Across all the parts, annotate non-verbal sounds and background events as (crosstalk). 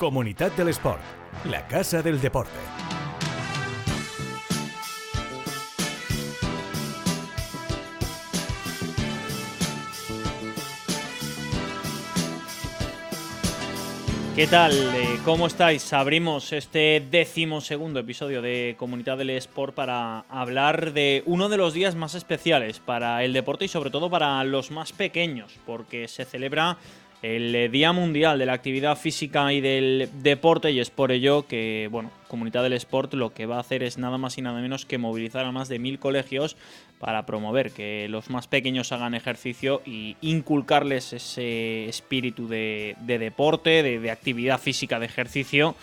Comunidad del Sport, la casa del deporte. ¿Qué tal? Eh, ¿Cómo estáis? Abrimos este décimo segundo episodio de Comunidad del Sport para hablar de uno de los días más especiales para el deporte y sobre todo para los más pequeños, porque se celebra el eh, Día Mundial de la Actividad Física y del Deporte y es por ello que, bueno, Comunidad del Sport lo que va a hacer es nada más y nada menos que movilizar a más de mil colegios para promover que los más pequeños hagan ejercicio y inculcarles ese espíritu de, deporte, de actividad física, de ejercicio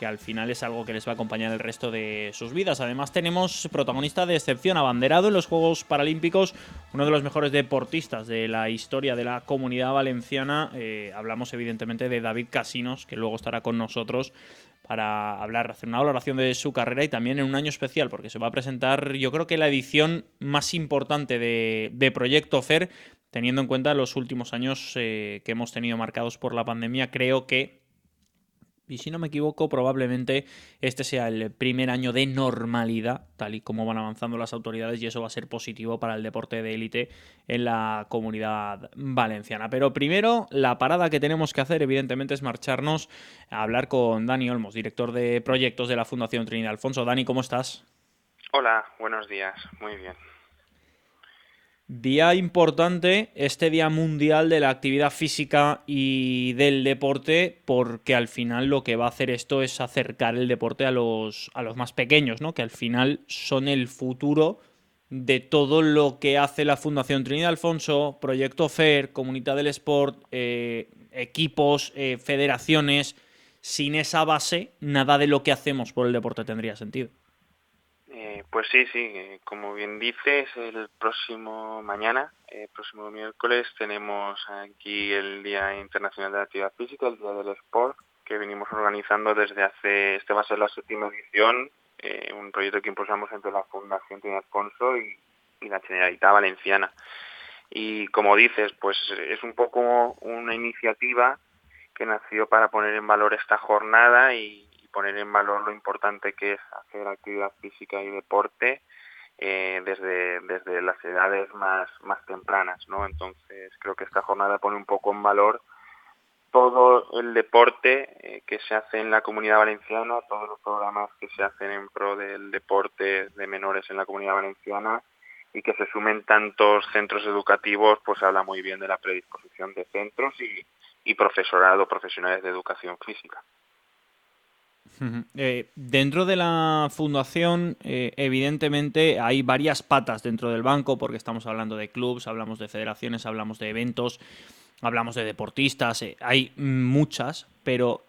que al final es algo que les va a acompañar el resto de sus vidas. Además tenemos protagonista de excepción, abanderado en los Juegos Paralímpicos, uno de los mejores deportistas de la historia de la comunidad valenciana. Eh, hablamos evidentemente de David Casinos, que luego estará con nosotros para hablar, hacer una valoración de su carrera y también en un año especial, porque se va a presentar yo creo que la edición más importante de, Proyecto FER, teniendo en cuenta los últimos años eh, que hemos tenido marcados por la pandemia, creo que y si no me equivoco, probablemente este sea el primer año de normalidad, tal y como van avanzando las autoridades, y eso va a ser positivo para el deporte de élite en la comunidad valenciana. Pero primero, la parada que tenemos que hacer, evidentemente, es marcharnos a hablar con Dani Olmos, director de proyectos de la Fundación Trinidad Alfonso. Dani, ¿cómo estás? Hola, buenos días, muy bien. Día importante, este Día Mundial de la Actividad Física y del Deporte, porque al final lo que va a hacer esto es acercar el deporte a los, a los más pequeños, ¿no? que al final son el futuro de todo lo que hace la Fundación Trinidad Alfonso, Proyecto FER, Comunidad del Sport, eh, equipos, eh, federaciones. Sin esa base, nada de lo que hacemos por el deporte tendría sentido. Pues sí, sí, eh, como bien dices, el próximo mañana, el próximo miércoles, tenemos aquí el Día Internacional de la Actividad Física, el Día del Sport, que venimos organizando desde hace, este va a ser la séptima edición, eh, un proyecto que impulsamos entre la Fundación Trinidad Alfonso y, y la Generalitat Valenciana. Y como dices, pues es un poco una iniciativa que nació para poner en valor esta jornada y, poner en valor lo importante que es hacer actividad física y deporte eh, desde, desde las edades más, más tempranas, ¿no? Entonces creo que esta jornada pone un poco en valor todo el deporte eh, que se hace en la comunidad valenciana, todos los programas que se hacen en pro del deporte de menores en la comunidad valenciana y que se sumen tantos centros educativos, pues habla muy bien de la predisposición de centros y, y profesorado, profesionales de educación física. Eh, dentro de la fundación, eh, evidentemente, hay varias patas dentro del banco, porque estamos hablando de clubs, hablamos de federaciones, hablamos de eventos, hablamos de deportistas, eh, hay muchas, pero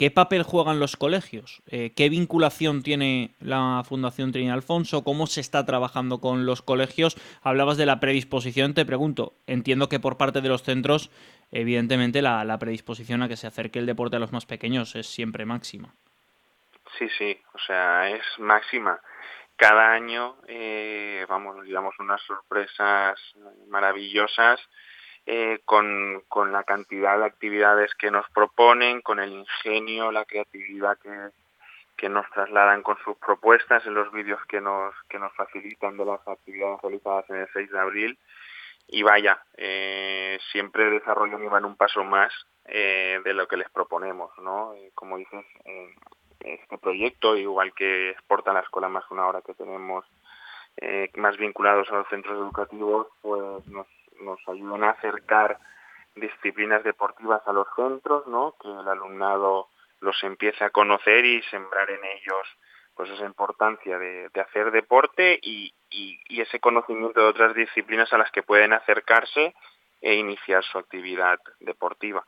¿qué papel juegan los colegios? ¿Qué vinculación tiene la Fundación Trinidad Alfonso? ¿Cómo se está trabajando con los colegios? Hablabas de la predisposición, te pregunto, entiendo que por parte de los centros evidentemente la, predisposición a que se acerque el deporte a los más pequeños es siempre máxima. Sí, sí, o sea, es máxima. Cada año, eh, vamos, nos llevamos unas sorpresas maravillosas eh, con, con la cantidad de actividades que nos proponen, con el ingenio, la creatividad que, que nos trasladan con sus propuestas en los vídeos que nos, que nos facilitan de las actividades realizadas en el 6 de abril y vaya, eh, siempre desarrollan y van un paso más eh, de lo que les proponemos, ¿no? Eh, como dices, este proyecto, igual que exporta la escuela más una hora que tenemos más vinculados a los centros educativos, pues nos, nos ayudan a acercar disciplinas deportivas a los centros, ¿no? Que el alumnado los empiece a conocer y sembrar en ellos pues esa importancia de, hacer deporte y, ese conocimiento de otras disciplinas a las que pueden acercarse e iniciar su actividad deportiva.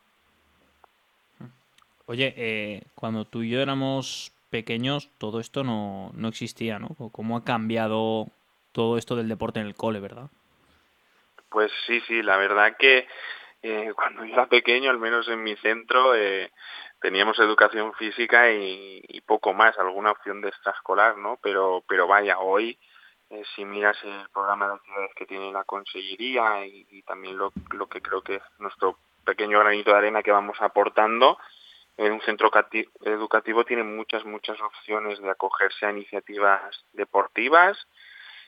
Oye, eh, cuando tú y yo éramos pequeños, todo esto no, no existía, ¿no? ¿Cómo ha cambiado todo esto del deporte en el cole, verdad? Pues sí, sí, la verdad que eh, (laughs) cuando yo era pequeño, al menos en mi centro, eh, teníamos educación física y, poco más, alguna opción de extraescolar, ¿no? Pero, pero vaya, hoy, eh, si miras el programa de actividades que tiene la Consellería y, también lo, lo, que creo que es nuestro pequeño granito de arena que vamos aportando, en un centro educativo tienen muchas, muchas opciones de acogerse a iniciativas deportivas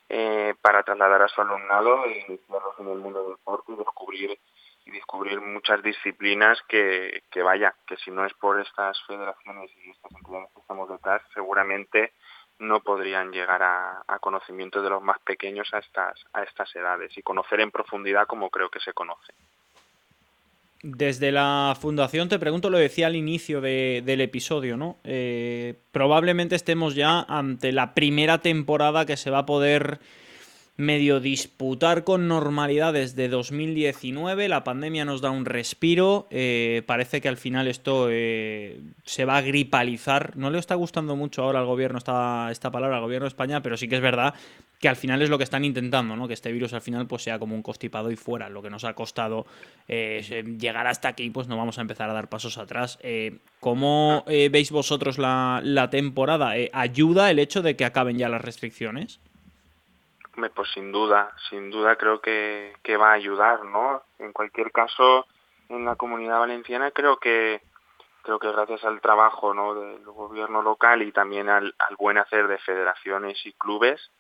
eh, para trasladar a su alumnado e iniciarlos en el mundo del deporte y descubrir y descubrir muchas disciplinas que, que vaya, que si no es por estas federaciones y estas entidades que estamos detrás, seguramente no podrían llegar a, a, conocimiento de los más pequeños a estas, a estas edades y conocer en profundidad como creo que se conoce. Desde la fundación, te pregunto, lo decía al inicio de, del episodio, ¿no? Eh, probablemente estemos ya ante la primera temporada que se va a poder medio disputar con normalidad desde 2019. La pandemia nos da un respiro. Eh, parece que al final esto eh, se va a gripalizar. No le está gustando mucho ahora al gobierno esta, esta palabra, al gobierno de España, pero sí que es verdad que al final es lo que están intentando, ¿no? Que este virus al final pues sea como un constipado y fuera. Lo que nos ha costado eh, llegar hasta aquí, pues no vamos a empezar a dar pasos atrás. ¿Cómo veis vosotros la, temporada? ¿Ayuda el hecho de que acaben ya las restricciones? Pues sin duda, sin duda creo que, va a ayudar, ¿no? En cualquier caso, en la comunidad valenciana creo que creo que gracias al trabajo del gobierno local y también al buen hacer de federaciones y clubes,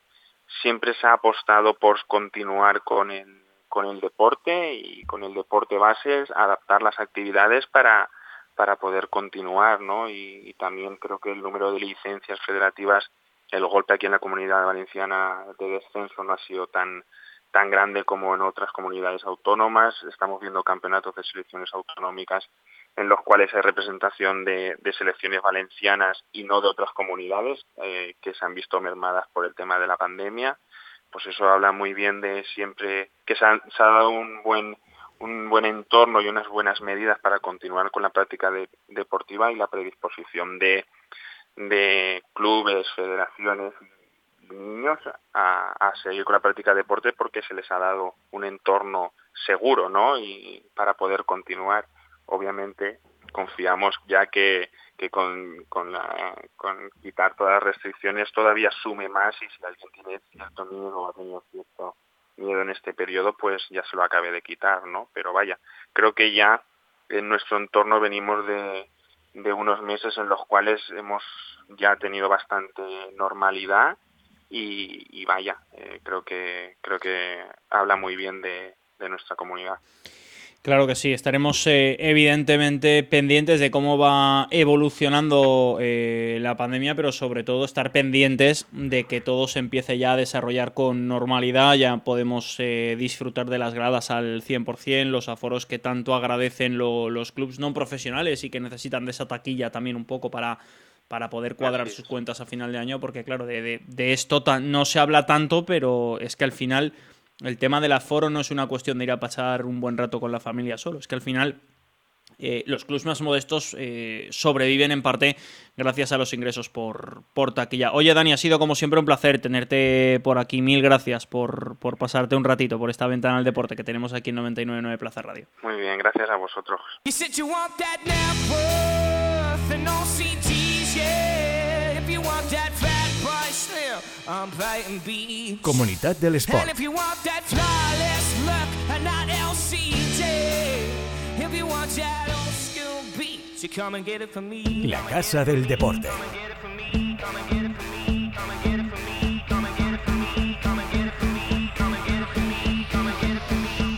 siempre se ha apostado por continuar con el, con el deporte y con el deporte bases, adaptar las actividades para, para poder continuar, ¿no? Y, también creo que el número de licencias federativas el golpe aquí en la comunidad valenciana de descenso no ha sido tan tan grande como en otras comunidades autónomas. Estamos viendo campeonatos de selecciones autonómicas en los cuales hay representación de, selecciones valencianas y no de otras comunidades eh, que se han visto mermadas por el tema de la pandemia. Pues eso habla muy bien de siempre que se, ha dado un buen un buen entorno y unas buenas medidas para continuar con la práctica de, deportiva y la predisposición de, de clubes, federaciones niños a, a, seguir con la práctica de deporte porque se les ha dado un entorno seguro, ¿no? Y para poder continuar, obviamente, confiamos ya que, que con, con, la, con quitar todas las restricciones todavía sume más y si alguien tiene cierto miedo o ha tenido cierto miedo en este periodo, pues ya se lo acabe de quitar, ¿no? Pero vaya, creo que ya en nuestro entorno venimos de, de unos meses en los cuales hemos ya tenido bastante normalidad y, vaya, eh, creo que creo que habla muy bien de, de nuestra comunidad. Claro que sí, estaremos eh, evidentemente pendientes de cómo va evolucionando eh, la pandemia, pero sobre todo estar pendientes de que todo se empiece ya a desarrollar con normalidad, ya podemos eh, disfrutar de las gradas al 100%, los aforos que tanto agradecen lo, los clubes no profesionales y que necesitan de esa taquilla también un poco para, para poder cuadrar sus cuentas a final de año, porque claro, de, de, de esto no se habla tanto, pero es que al final el tema del aforo no es una cuestión de ir a pasar un buen rato con la familia solo, es que al final eh, los clubs más modestos eh, sobreviven en parte gracias a los ingresos por, por taquilla. Oye, Dani, ha sido como siempre un placer tenerte por aquí. Mil gracias por, por pasarte un ratito por esta ventana al deporte que tenemos aquí en 99.9 Plaza Radio. Muy bien, gracias a vosotros. Comunitat de l'Esport. La Casa del Deporte.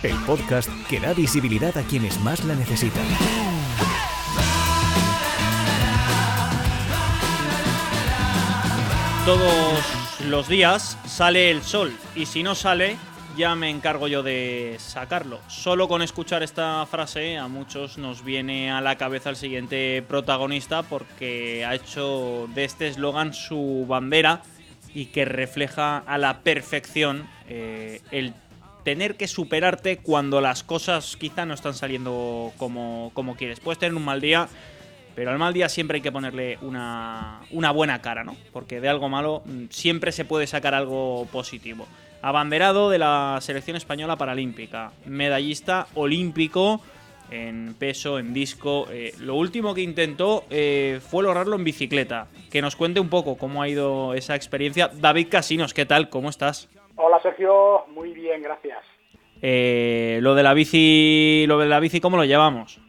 El podcast que da visibilidad a quienes más la necesitan. Todos los días sale el sol y si no sale ya me encargo yo de sacarlo. Solo con escuchar esta frase a muchos nos viene a la cabeza el siguiente protagonista porque ha hecho de este eslogan su bandera y que refleja a la perfección eh, el tener que superarte cuando las cosas quizá no están saliendo como, como quieres. Puedes tener un mal día pero al mal día siempre hay que ponerle una, una buena cara, ¿no? Porque de algo malo mm, siempre se puede sacar algo positivo. Abanderado de la selección española paralímpica, medallista olímpico en peso, en disco. Eh, lo último que intentó eh, fue lograrlo en bicicleta. Que nos cuente un poco cómo ha ido esa experiencia. David Casinos, ¿qué tal? ¿Cómo estás? Hola Sergio, muy bien, gracias. Eh, lo de la bici, lo de la bici, ¿cómo lo llevamos?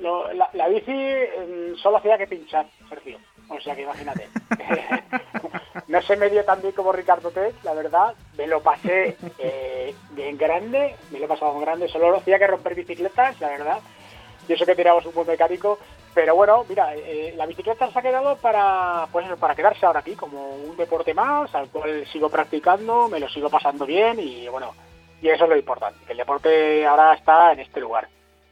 La, bici mm, solo hacía que pinchar, Sergio. O sea que imagínate. (laughs) (laughs) no se me dio tan bien como Ricardo Tech, la verdad. Me lo pasé eh, bien grande, me lo he pasado en grande. Solo hacía que romper bicicletas, la verdad. Y eso que tiramos un buen mecánico. Pero bueno, mira, eh, la bicicleta se ha quedado para, pues para quedarse ahora aquí como un deporte más, al cual sigo practicando, me lo sigo pasando bien y bueno, y eso es lo importante, que el deporte ahora está en este lugar.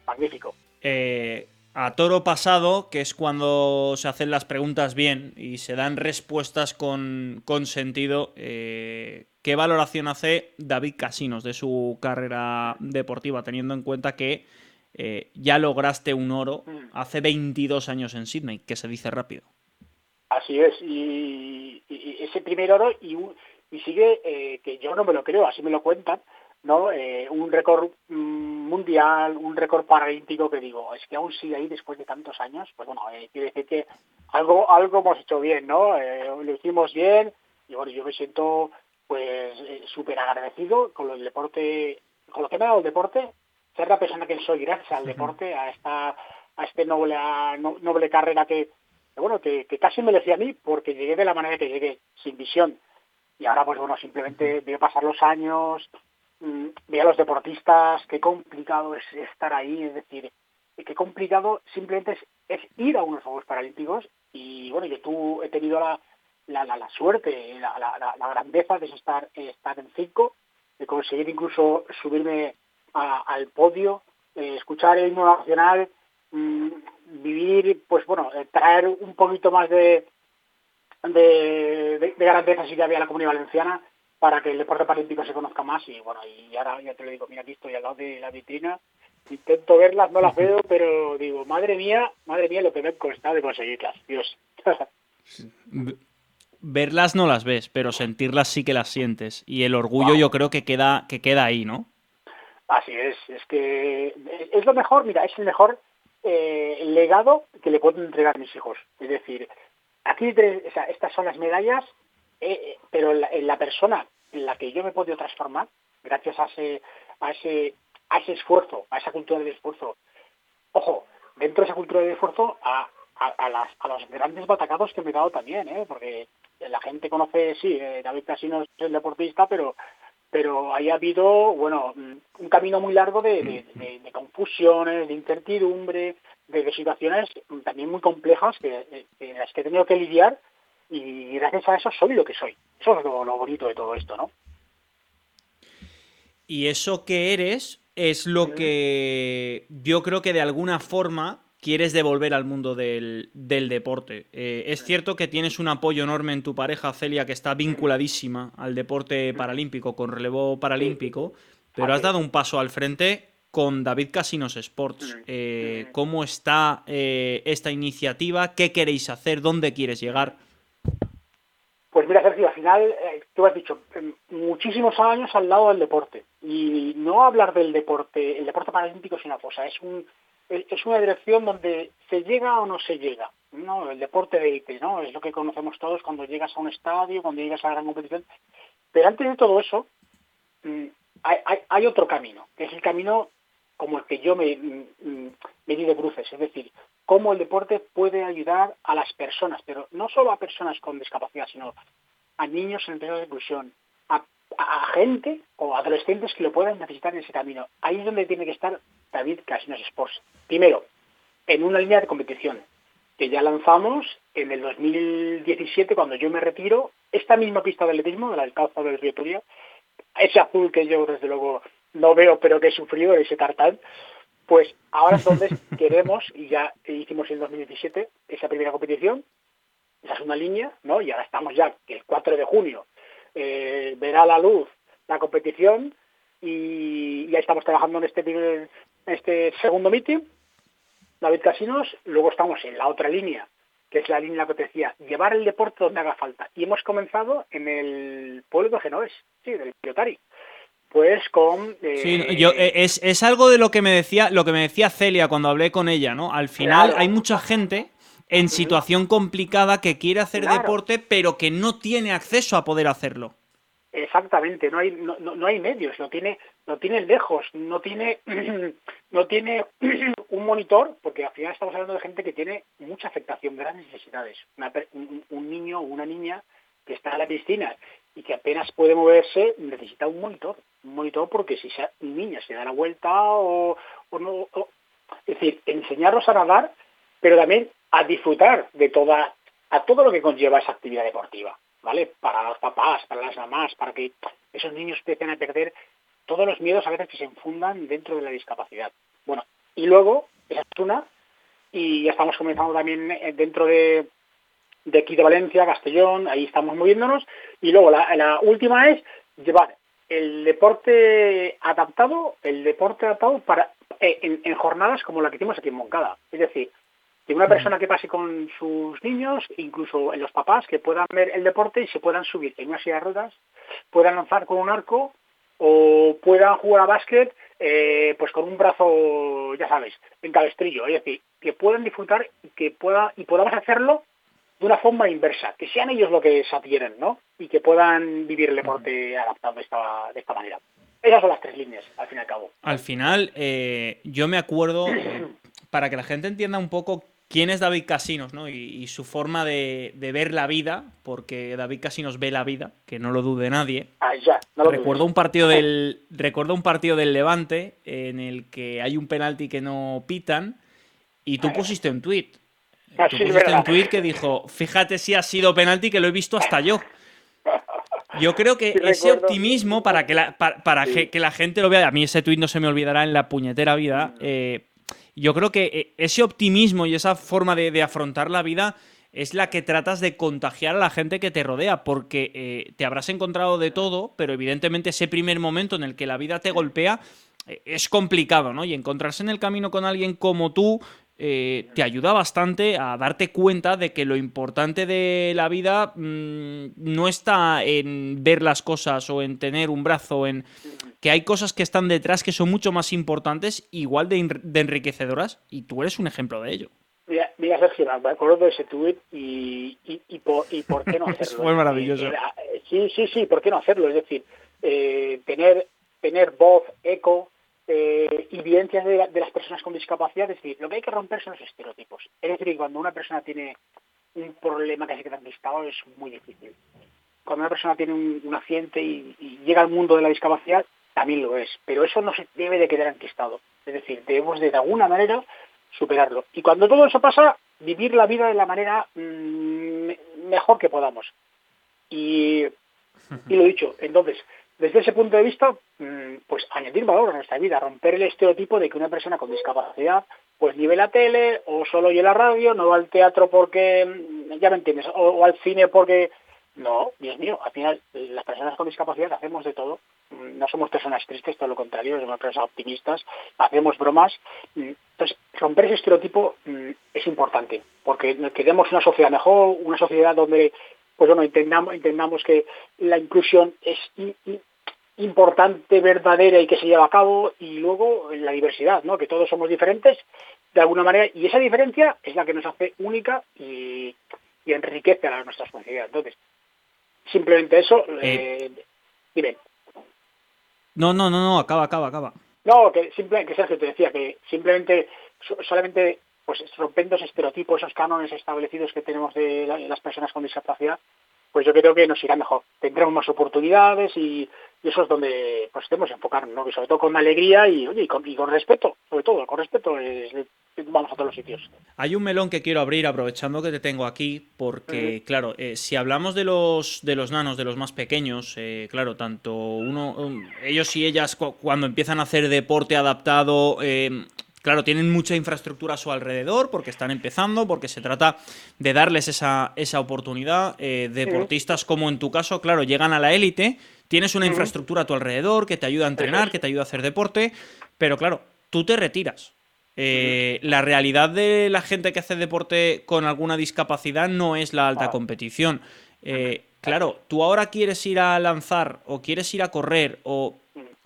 Magnífico. Eh, a toro pasado, que es cuando se hacen las preguntas bien y se dan respuestas con, sentido, eh, ¿qué valoración hace David Casinos de su carrera deportiva, teniendo en cuenta que eh, ya lograste un oro mm. hace 22 años en Sydney, que se dice rápido? Así es, y, ese primer oro y, y sigue, que yo no me lo creo, así me lo cuentan, ¿no? Eh, un récord mundial, un récord paralímpico que digo, es que aún sigue ahí después de tantos años, pues bueno, eh, quiere decir que algo algo hemos hecho bien, ¿no? Eh, lo hicimos bien y bueno, yo me siento pues súper agradecido con el deporte, con lo que me ha dado el deporte, ser la persona que soy gracias al deporte, a esta a este noble noble carrera que, bueno, que, que casi me decía a mí porque llegué de la manera que llegué, sin visión. Y ahora pues bueno, simplemente veo pasar los años, ve a los deportistas, qué complicado es estar ahí, es decir, qué complicado simplemente es, ir a unos Juegos Paralímpicos y bueno, yo tú he tenido la, la, la, suerte, la, la, grandeza de estar, estar en cinco, de conseguir incluso subirme al podio, escuchar el himno nacional, mm, vivir, pues bueno, eh, traer un poquito más de, de, de, de grandeza si que había la comunidad valenciana para que el deporte paralímpico se conozca más y bueno, y ahora ya te lo digo, mira, aquí estoy al lado de la vitrina, intento verlas, no las (laughs) veo, pero digo, madre mía, madre mía lo que me cuesta de conseguirlas, Dios. (laughs) Verlas no las ves, pero sentirlas sí que las sientes. Y el orgullo yo creo que queda, que queda ahí, ¿no? Así es, es que es lo mejor, mira, es el mejor eh, legado que le puedo entregar a mis hijos. Es decir, aquí o sea, estas son las medallas eh, eh, pero en la, persona en la que yo me he podido transformar, gracias a ese, a ese, a ese esfuerzo, a esa cultura del esfuerzo, ojo, dentro de esa cultura del esfuerzo, a, a, las, a los grandes batacados que me he dado también, ¿eh? porque la gente conoce, sí, eh, David Casino es el deportista, pero pero ahí ha habido, bueno, un camino muy largo de, de, confusiones, de incertidumbre, de, situaciones también muy complejas que, en las que he tenido que lidiar y gracias a eso soy lo que soy. Eso es lo, bonito de todo esto, ¿no? Y eso que eres es lo que yo creo que de alguna forma quieres devolver al mundo del, deporte. Eh, es cierto que tienes un apoyo enorme en tu pareja, Celia, que está vinculadísima al deporte paralímpico, con relevo paralímpico, pero has dado un paso al frente con David Casinos Sports. Eh, ¿Cómo está eh, esta iniciativa? ¿Qué queréis hacer? ¿Dónde quieres llegar? Pues mira, Sergio, al final, eh, tú has dicho, em, muchísimos años al lado del deporte. Y no hablar del deporte, el deporte paralímpico es una cosa, es un es una dirección donde se llega o no se llega. ¿no? El deporte de élite, ¿no? Es lo que conocemos todos cuando llegas a un estadio, cuando llegas a la gran competición. Pero antes de todo eso, mm, hay, otro camino, que es el camino como el que yo me, mm, mm, me di de cruces, es decir, cómo el deporte puede ayudar a las personas, pero no solo a personas con discapacidad, sino a niños en periodo de inclusión, a, gente o adolescentes que lo puedan necesitar en ese camino. Ahí es donde tiene que estar David Casinos Sports. Primero, en una línea de competición que ya lanzamos en el 2017 cuando yo me retiro, esta misma pista de atletismo, de la Calza del Río Turia, ese azul que yo desde luego no veo pero que he sufrido, ese tartán, pues ahora es donde (laughs) queremos, y ya hicimos en 2017 esa primera competición, esa es una línea, ¿no? Y ahora estamos ya, que el 4 de junio eh, verá la luz la competición y ya estamos trabajando en este, este segundo meeting, David Casinos, luego estamos en la otra línea, que es la línea que te decía, llevar el deporte donde haga falta. Y hemos comenzado en el pueblo de Genoves, sí, del Piotari pues con sí, eh, yo, eh, es, es, algo de lo que me decía lo que me decía Celia cuando hablé con ella no al final hay mucha gente en situación complicada que quiere hacer deporte pero que no tiene acceso a poder hacerlo. Exactamente no hay no, no hay medios lo tiene lo tiene lejos, no tiene, (clears throat) no tiene (clears throat) un monitor, porque al final estamos hablando de gente que tiene mucha afectación, grandes necesidades. un, niño o una niña que está en la piscina y que apenas puede moverse, necesita un monitor. Monitor porque si esa niña se da la vuelta o, no... es decir, enseñarlos a nadar, pero también a disfrutar de toda, a todo lo que conlleva esa actividad deportiva, ¿vale? Para los papás, para las mamás, para que esos niños empiecen a perder todos los miedos a veces que se enfundan dentro de la discapacidad. Bueno, y luego, esa es una, y ya estamos comenzando también eh, dentro de, de aquí de Valencia, Castellón, ahí estamos moviéndonos, y luego la, última es llevar el deporte adaptado, el deporte adaptado para eh, en, jornadas como la que hicimos aquí en Moncada. Es decir, que una persona que pase con sus niños, incluso en los papás, que puedan ver el deporte y se puedan subir en una silla de ruedas, puedan lanzar con un arco o puedan jugar a básquet eh, pues con un brazo, ya sabes, en cabestrillo. Es decir, que puedan disfrutar y que pueda, y podamos hacerlo de una forma inversa, que sean ellos lo que se adhieren, ¿no? Y que puedan vivir el deporte adaptado de esta, de esta manera. Esas son las tres líneas, al fin y al cabo. Al final, eh, yo me acuerdo, eh, (clears throat) para que la gente entienda un poco quién es David Casinos ¿no? y, su forma de, ver la vida, porque David Casinos ve la vida, que no lo dude nadie. Ah, ya, no lo recuerdo, un partido del, recuerdo un partido del Levante en el que hay un penalti que no pitan y tú pusiste un tuit. Ah, tú pusiste un tuit que dijo, fíjate si ha sido penalti que lo he visto hasta yo. Yo creo que ese optimismo, para, que la, para, que, la gente lo vea, a mí ese tuit no se me olvidará en la puñetera vida, eh, yo creo que eh, ese optimismo y esa forma de, afrontar la vida es la que tratas de contagiar a la gente que te rodea, porque eh, te habrás encontrado de todo, pero evidentemente ese primer momento en el que la vida te golpea es complicado, ¿no? Y encontrarse en el camino con alguien como tú te ayuda bastante a darte cuenta de que lo importante de la vida mm, no está en ver las cosas o en tener un brazo, en que hay cosas que están detrás que son mucho más importantes, igual de, enriquecedoras, y tú eres un ejemplo de ello. Mira, mira Sergio, me acuerdo de ese tuit y, y, por, qué no (laughs) hacerlo. Fue maravilloso. Eh, eh, sí, sí, sí, ¿por qué no hacerlo? Es decir, eh, tener, tener voz, eco y vivencias de, las personas con discapacidad. Es decir, lo que hay que romper son los estereotipos. Es decir, cuando una persona tiene un problema que se queda enquistado es muy difícil. Cuando una persona tiene un, accidente y, llega al mundo de la discapacidad, también lo es, pero eso no se debe de quedar enquistado. Es decir, debemos de, de alguna manera superarlo. Y cuando todo eso pasa, vivir la vida de la manera mm, mejor que podamos. Y, y lo dicho, entonces, desde ese punto de vista, mm, pues añadir valor a nuestra vida, romper el estereotipo de que una persona con discapacidad pues ni ve la tele o solo oye la radio, no va al teatro porque, mm, ya me entiendes, o al cine porque no, Dios mío, al final las personas con discapacidad hacemos de todo. No somos personas tristes, todo lo contrario, somos personas optimistas, hacemos bromas. Entonces, romper ese estereotipo mm, es importante, porque queremos una sociedad mejor, una sociedad donde, pues bueno, entendamos, entendamos que la inclusión es importante, verdadera y que se lleva a cabo, y luego la diversidad, ¿no? que todos somos diferentes de alguna manera, y esa diferencia es la que nos hace única y, y enriquece a nuestra sociedad. Entonces, Simplemente eso. Eh, dime. No, no, no, no, acaba, acaba, acaba. No, que simplemente, que Sergio te decía que simplemente, solamente pues rompiendo esos estereotipos, esos cánones establecidos que tenemos de las personas con discapacidad, pues yo creo que nos irá mejor. Tendremos más oportunidades y, eso es donde pues debemos enfocarnos, ¿no? sobre todo con alegría y, oye, y, con, respeto, sobre todo, con respeto vamos a todos los sitios. Hay un melón que quiero abrir aprovechando que te tengo aquí, porque, claro, eh, si hablamos de los, de los nanos, de los más pequeños, eh, claro, tanto uno, ellos y ellas cuando empiezan a hacer deporte adaptado, eh, claro, tienen mucha infraestructura a su alrededor porque están empezando, porque se trata de darles esa, esa oportunidad. Eh, deportistas como en tu caso, claro, llegan a la élite, tienes una infraestructura a tu alrededor que te ayuda a entrenar, que te ayuda a hacer deporte, pero claro, tú te retiras. Eh, la realidad de la gente que hace deporte con alguna discapacidad no es la alta competición. Eh, claro, tú ahora quieres ir a lanzar o quieres ir a correr o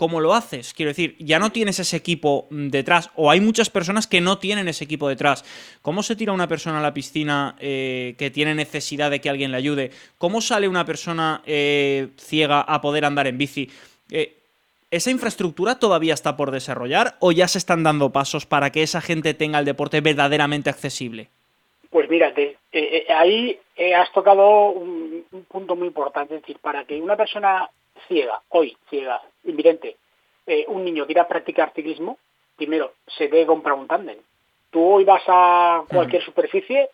¿cómo lo haces? Quiero decir, ya no tienes ese equipo mm, detrás, o hay muchas personas que no tienen ese equipo detrás. ¿Cómo se tira una persona a la piscina eh, que tiene necesidad de que alguien le ayude? ¿Cómo sale una persona eh, ciega a poder andar en bici? Eh, ¿esa infraestructura todavía está por desarrollar o ya se están dando pasos para que esa gente tenga el deporte verdaderamente accesible? Pues mírate, ahí eh, has tocado un, punto muy importante, es decir, para que una persona ciega, hoy ciega, invidente, un niño quiera practicar ciclismo, primero se debe comprar un tándem. Tú hoy vas a cualquier superficie,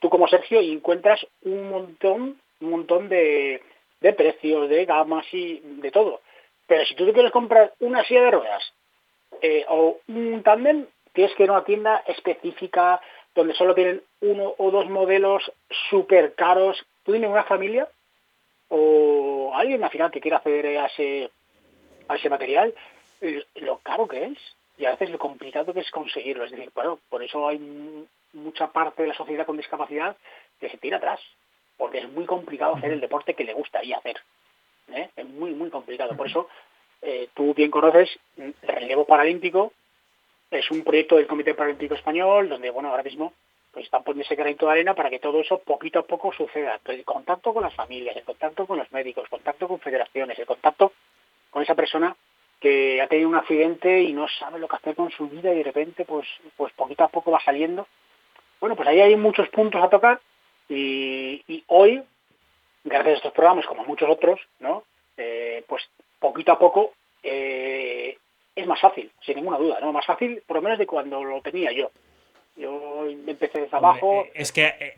tú como Sergio, y encuentras un montón, un montón de, de precios, de gamas y de todo. Pero si tú te quieres comprar una silla de ruedas o un tándem, tienes que ir a una tienda específica, donde solo tienen uno o dos modelos súper caros. Tú dime una familia o alguien al final que quiera acceder a ese, a ese material, lo caro que es y a veces lo complicado que es conseguirlo. Es decir, bueno, por eso hay mucha parte de la sociedad con discapacidad que se tira atrás, porque es muy complicado hacer el deporte que le gustaría hacer. ¿eh? Es muy, muy complicado. Por eso, eh, tú bien conoces el relevo paralímpico, es un proyecto del Comité Paralímpico Español, donde, bueno, ahora mismo pues están poniendo ese granito de arena para que todo eso poquito a poco suceda. El contacto con las familias, el contacto con los médicos, el contacto con federaciones, el contacto con esa persona que ha tenido un accidente y no sabe lo que hacer con su vida y de repente pues pues poquito a poco va saliendo. Bueno, pues ahí hay muchos puntos a tocar y, hoy, gracias a estos programas como muchos otros, ¿no? Eh, pues poquito a poco eh, es más fácil, sin ninguna duda, ¿no? Más fácil, por lo menos de cuando lo tenía yo. Yo empecé desde abajo. Eh, es que eh,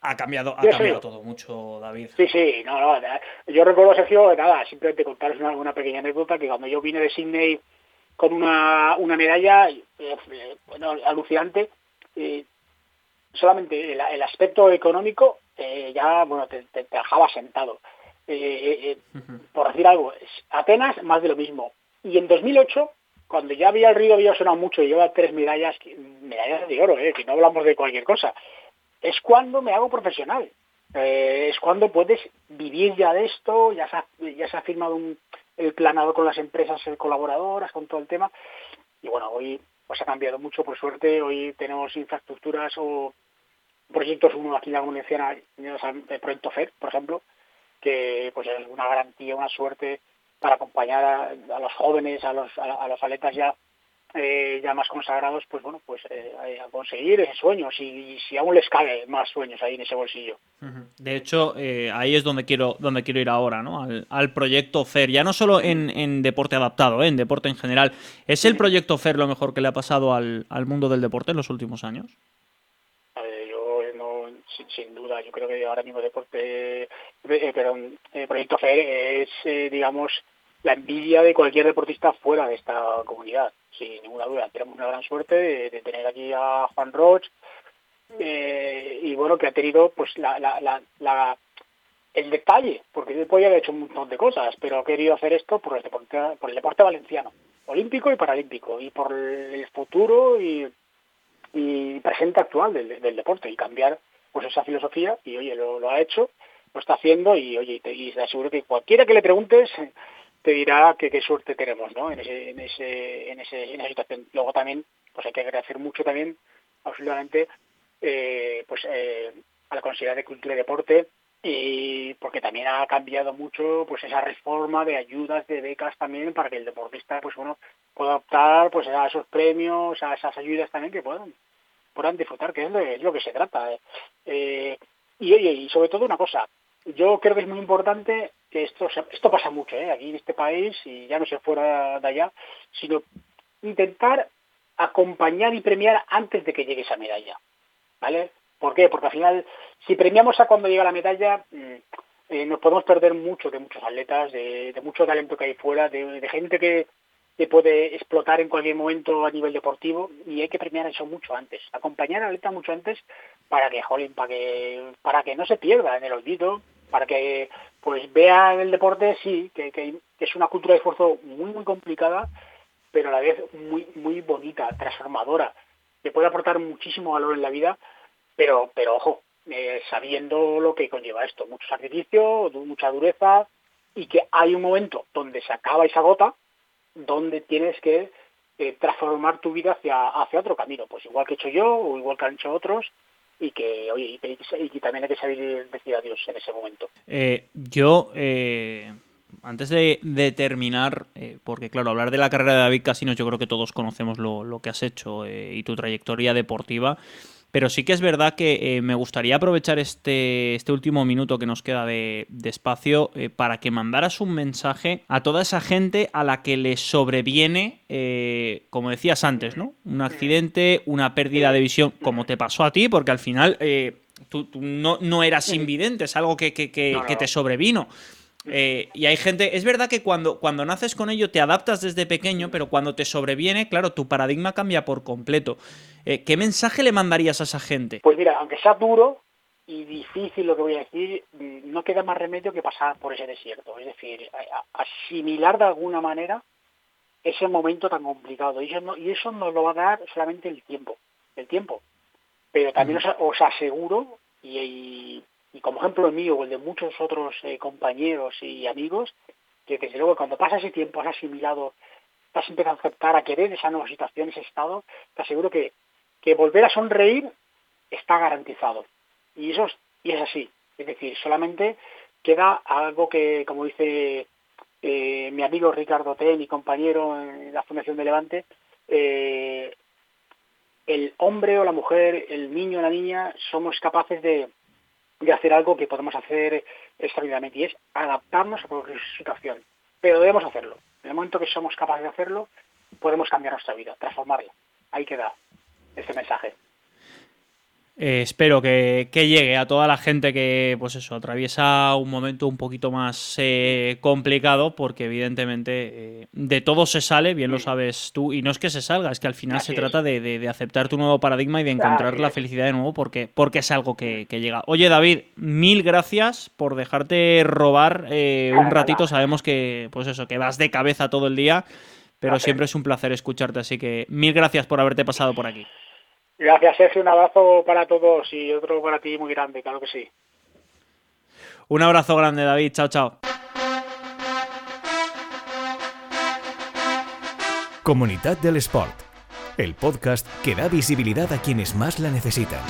ha cambiado, ha cambiado todo mucho, David. Sí, sí, no, no. Yo recuerdo, Sergio, nada, simplemente contaros una, pequeña anécdota que cuando yo vine de Sydney con una, una medalla, eh, bueno, alucinante, solamente el, aspecto económico ya, bueno, te, te, dejaba sentado. Por decir algo, Atenas, más de lo mismo. Y en 2008, cuando ya había el río había sonado mucho y lleva tres medallas, medallas de oro, ¿eh? que no hablamos de cualquier cosa, es cuando me hago profesional. Eh, es cuando puedes vivir ya de esto, ya se ha, ya se ha firmado un, el planado con las empresas colaboradoras, con todo el tema. Y bueno, hoy pues ha cambiado mucho, por suerte. Hoy tenemos infraestructuras o proyectos, uno aquí en la Comunidad el proyecto FED, por ejemplo, que pues es una garantía, una suerte para acompañar a, los jóvenes, a los, a, los atletas ya eh, ya más consagrados, pues bueno, pues eh, a conseguir ese sueño, si, si aún les cabe más sueños ahí en ese bolsillo. De hecho, eh, ahí es donde quiero, donde quiero ir ahora, ¿no? Al, proyecto FER, ya no solo en, en deporte adaptado, en deporte en general. ¿Es el proyecto FER lo mejor que le ha pasado al, al mundo del deporte en los últimos años? yo no, sin, yo creo que ahora mismo deporte, perdón, el proyecto FER es, digamos, la envidia de cualquier deportista fuera de esta comunidad, sin ninguna duda. Tenemos una gran suerte de, tener aquí a Juan Roch eh, y bueno, que ha tenido pues la, la, la, el detalle, porque él podía haber hecho un montón de cosas, pero ha querido hacer esto por el deporte, por el deporte valenciano, olímpico y paralímpico, y por el futuro y, y presente actual del deporte, y cambiar pues esa filosofía, y oye, lo, ha hecho, lo está haciendo, y oye, y te aseguro que cualquiera que le preguntes te dirá que qué suerte tenemos ¿no? en, ese, en, ese, en, ese, en esa situación. Luego también pues hay que agradecer mucho también, absolutamente, eh, pues eh, a la Consejería de Cultura y Deporte, y porque también ha cambiado mucho pues esa reforma de ayudas de becas también para que el deportista pues bueno pueda optar pues a esos premios a esas ayudas también que puedan puedan disfrutar que es lo que se trata eh, y oye y sobre todo una cosa yo creo que es muy importante que esto esto pasa mucho ¿eh? aquí en este país y ya no se fuera de allá, sino intentar acompañar y premiar antes de que llegue esa medalla, ¿vale? ¿Por qué? Porque al final, si premiamos a cuando llega la medalla, mm, eh, nos podemos perder mucho de muchos atletas, de, mucho talento que hay fuera, de, gente que, que, puede explotar en cualquier momento a nivel deportivo y hay que premiar eso mucho antes, acompañar al atleta mucho antes para que, jolín, para que, para que no se pierda en el olvido, para que pues vean el deporte, sí, que, que, es una cultura de esfuerzo muy, muy complicada, pero a la vez muy, muy bonita, transformadora, que puede aportar muchísimo valor en la vida, pero, pero ojo, eh, sabiendo lo que conlleva esto, mucho sacrificio, mucha dureza, y que hay un momento donde se acaba y se agota, donde tienes que eh, transformar tu vida hacia, hacia otro camino, pues igual que he hecho yo o igual que han hecho otros, y que, oye, y, también hay que saber decir adiós en ese momento. Eh, yo, eh, antes de, terminar, eh, porque claro, hablar de la carrera de David Casinos, yo creo que todos conocemos lo, que has hecho eh, y tu trayectoria deportiva. Pero sí que es verdad que eh, me gustaría aprovechar este, este, último minuto que nos queda de, espacio eh, para que mandaras un mensaje a toda esa gente a la que le sobreviene, eh, como decías antes, ¿no? Un accidente, una pérdida de visión, como te pasó a ti, porque al final tú, no, no, eras invidente, es algo que, que te sobrevino. Eh, y hay gente, es verdad que cuando, cuando naces con ello te adaptas desde pequeño, pero cuando te sobreviene, claro, tu paradigma cambia por completo. Eh, ¿Qué mensaje le mandarías a esa gente? Pues mira, aunque sea duro y difícil lo que voy a decir, mm, no queda más remedio que pasar por ese desierto. Es decir, asimilar de alguna manera ese momento tan complicado. Y eso, no, y eso nos lo va a dar solamente el tiempo. El tiempo. Pero también os, aseguro, y y como ejemplo mío o el de muchos otros eh, compañeros y amigos, que desde luego cuando pasa ese tiempo has asimilado, has empezado a aceptar, a querer esa nueva situación, ese estado, te aseguro que, que volver a sonreír está garantizado. Y eso es, y es así. Es decir, solamente queda algo que, como dice eh, mi amigo Ricardo T, mi compañero en la Fundación de Levante, eh, el hombre o la mujer, el niño o la niña, somos capaces de, de hacer algo que podemos hacer extraordinariamente y es adaptarnos a cualquier situación. Pero debemos hacerlo. En el momento que somos capaces de hacerlo, podemos cambiar nuestra vida, transformarla. Ahí queda ese mensaje. Eh, espero que, llegue a toda la gente que, pues eso, atraviesa un momento un poquito más eh, complicado, porque evidentemente eh, de todo se sale, bien lo sabes tú, y no es que se salga, es que al final se trata de, aceptar tu nuevo paradigma y de encontrar la felicidad de nuevo, porque, porque es algo que, llega. Oye, David, mil gracias por dejarte robar un ratito. Sabemos que, pues eso, que vas de cabeza todo el día, pero siempre es un placer escucharte, así que mil gracias por haberte pasado por aquí. Gracias, Sergio. Un abrazo para todos y otro para ti muy grande, claro que sí. Un abrazo grande, David. Chao, chao. Comunidad del Sport, el podcast que da visibilidad a quienes más la necesitan.